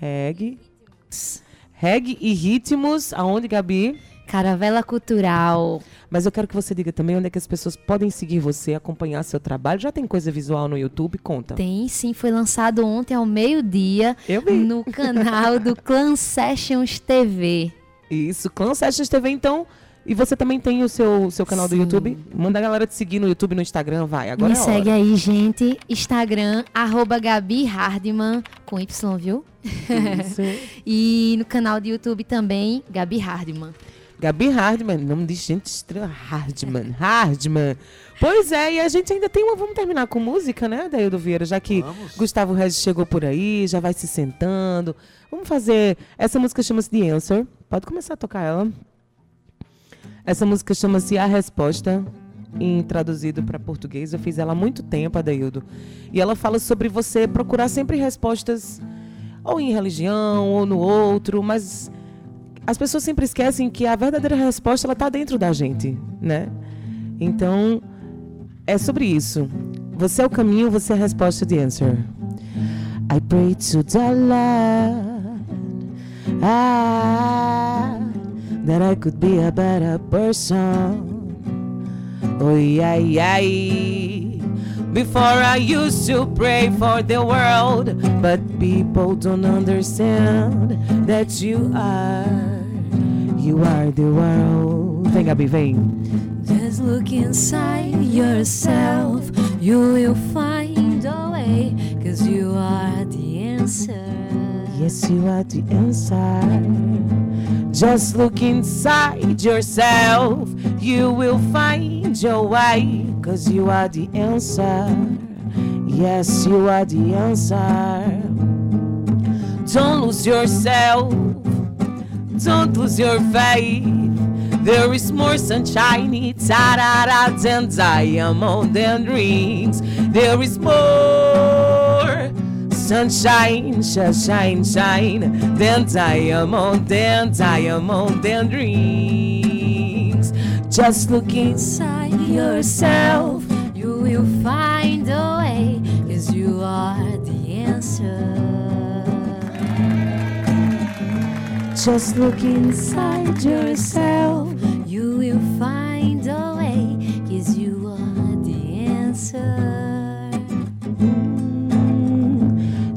Reg, Reg e Ritmos. Aonde, Gabi? Caravela Cultural. Mas eu quero que você diga também onde é que as pessoas podem seguir você, acompanhar seu trabalho. Já tem coisa visual no YouTube? Conta. Tem sim, foi lançado ontem ao meio-dia no canal do Clan Sessions TV. Isso, Clan Sessions TV, então E você também tem o seu, seu canal do YouTube? Manda a galera te seguir no YouTube, no Instagram, vai. Agora Me é segue hora. aí, gente. Instagram, arroba Gabi Hardman, com Y, viu? Isso. e no canal do YouTube também, Gabi Hardman. Gabi Hardman, nome de gente estranha. Hardman, Hardman. Pois é, e a gente ainda tem uma. Vamos terminar com música, né, Daildo Vieira? Já que Gustavo Regis chegou por aí, já vai se sentando. Vamos fazer. Essa música chama-se The Answer. Pode começar a tocar ela. Essa música chama-se A Resposta. Em traduzido para português, eu fiz ela há muito tempo, Adaildo. E ela fala sobre você procurar sempre respostas, ou em religião, ou no outro, mas as pessoas sempre esquecem que a verdadeira resposta está dentro da gente, né? Então é sobre isso. Você é o caminho, você é a resposta de answer. I pray to the Lord ah, that I could be a better person. Oh yeah, yeah. Before I used to pray for the world, but people don't understand that you are, you are the world. Vem, Gabi, vem. Just look inside yourself, you will find a way, cause you are the answer. Yes, you are the answer. Just look inside yourself, you will find your way, cause you are the answer. Yes, you are the answer. Don't lose yourself, don't lose your faith. There is more sunshine, it's than diamond and rings. There is more sunshine, shine, shine, shine, than diamond, than diamond and rings. Just look inside yourself, You will find a way, cause you are the answer. Just look inside yourself. You will find a way, cause you are the answer.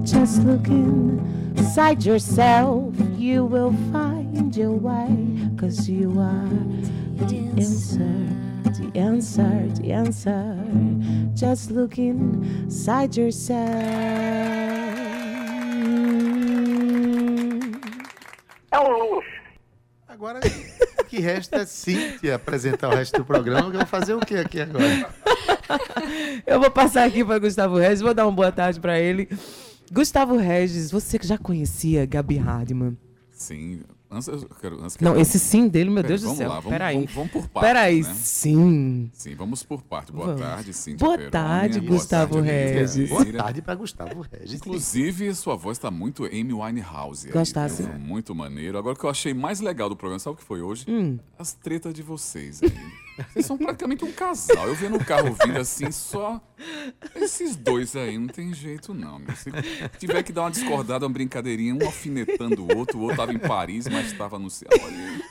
Just look inside yourself, you will find your way, cause you are the answer, the answer, the answer. Just look inside yourself. Agora, o que resta é Cíntia apresentar o resto do programa, que eu vou fazer o que aqui agora? Eu vou passar aqui para Gustavo Regis, vou dar uma boa tarde para ele. Gustavo Regis, você que já conhecia Gabi Hardman? Sim. Antes, quero, antes Não, quero- esse sim dele, meu Pera, Deus do vamos céu. Lá, vamos, Peraí. Vamos, vamos por partes. Peraí, né? sim. Sim, vamos por parte. Boa Vamos. tarde, Cíntia Boa Peroni. tarde, Boa Gustavo tarde, Regis. Boa tarde para Gustavo Regis. Inclusive, sua voz está muito Amy Winehouse. Gostasse. Muito maneiro. Agora, o que eu achei mais legal do programa, sabe o que foi hoje? Hum. As tretas de vocês aí. Vocês são praticamente um casal. Eu via no carro vindo assim, só esses dois aí, não tem jeito não. meu. Se tiver que dar uma discordada, uma brincadeirinha, um alfinetando o outro, o outro tava em Paris, mas estava no céu. Olha,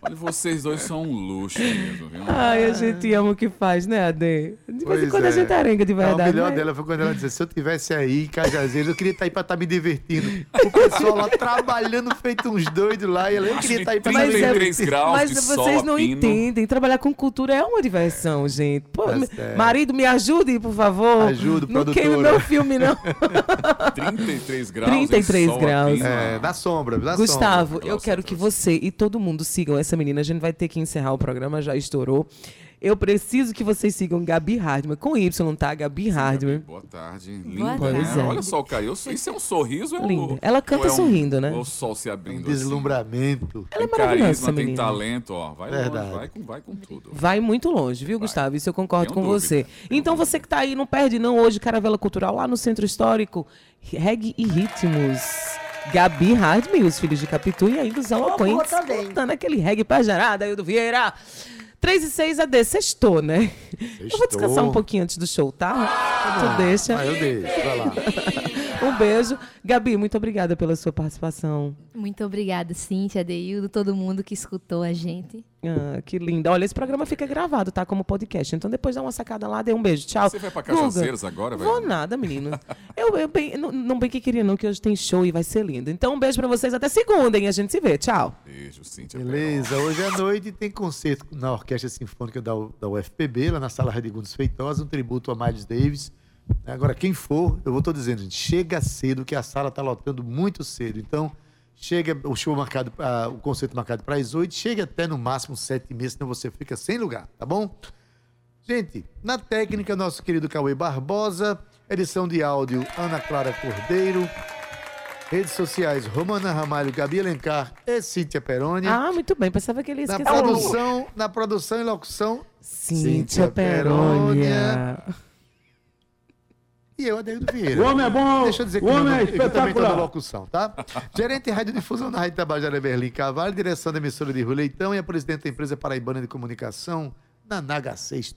olha, vocês dois são um luxo mesmo, viu? Ai, a gente ama o que faz, né, Ade? De vez em Pois quando a é. gente arenga de verdade. O melhor né? dela foi quando ela disse: se eu tivesse aí em Cajazeiras, eu queria estar aí pra estar me divertindo. O pessoal lá trabalhando feito uns doidos lá, e ela, eu queria que estar aí pra Mas, me é, 33 graus mas de vocês sol não a pino. entendem. Trabalhar com cultura é uma diversão, gente. Pô, Tá me- certo. marido, me ajude, por favor. Ajuda, Não produtora. queime meu filme, não. 33 graus. 33 e sol a graus. É, na sombra, na Gustavo, sombra. eu quero que você e todo mundo sigam essa menina. A gente vai ter que encerrar o programa, já estourou. Eu preciso que vocês sigam Gabi Hardman, com Y, tá? Gabi Hardman. Boa tarde. Linda, Boa né? tarde. Olha só o carinho. Isso é um sorriso? É Linda. Ela canta ou é um- sorrindo, né? ou o sol se abrindo. Um deslumbramento. Ela é Tem maravilhosa, carisma, essa tem menina. talento, ó. Vai Verdade. longe, vai com, vai com tudo. Vai muito longe, viu, Gustavo? Isso eu concordo Tenho com você. Então você que tá aí, não perde não hoje, Caravela Cultural, lá no Centro Histórico, Reggae e Ritmos. Gabi Hardman e os Filhos de Capitu e ainda os Eloquentes, cantando aquele reggae pajarada, Aildo Vieira. 3 e 6 AD, sextou, né? Eu vou descansar um pouquinho antes do show, tá? Tu deixa. Ah, eu deixo, vai lá. Um beijo. Gabi, muito obrigada pela sua participação. Muito obrigada, Cíntia, Deildo, todo mundo que escutou a gente. Ah, que linda. Olha, esse programa fica gravado, tá? Como podcast. Então depois dá uma sacada lá, dê um beijo. Tchau. Você vai pra Cajazeiras agora, velho? Vou nada, menino. Eu, eu bem, não, não bem que queria, não, que hoje tem show e vai ser lindo. Então um beijo pra vocês até segunda, hein? A gente se vê. Tchau. Beijo, Cíntia. Beleza, hoje à noite tem concerto na Orquestra Sinfônica da, da UFPB, lá na Sala Radigundes Feitosa, um tributo a Miles Davis. Agora, quem for, eu vou tô dizendo, gente, chega cedo, que a sala tá lotando muito cedo. Então, chega o show marcado, o concerto marcado para as oito, chega até no máximo sete e meia, senão você fica sem lugar, tá bom? Gente, na técnica, nosso querido Cauê Barbosa, edição de áudio, Ana Clara Cordeiro, redes sociais, Romana Ramalho, Gabi Alencar e Cíntia Peroni. Ah, muito bem. Pensava que ele ia Na produção, na produção e locução, Cíntia Perônia. E eu, Adeildo Vieira. O homem é bom, Deixa eu dizer que o homem eu, é eu na espetacular. locução, tá? Gerente de radiodifusão na Rádio Tabajara Berlim Carvalho, direção da emissora de Rui Leitão e a presidente da empresa paraibana de comunicação, Naná H6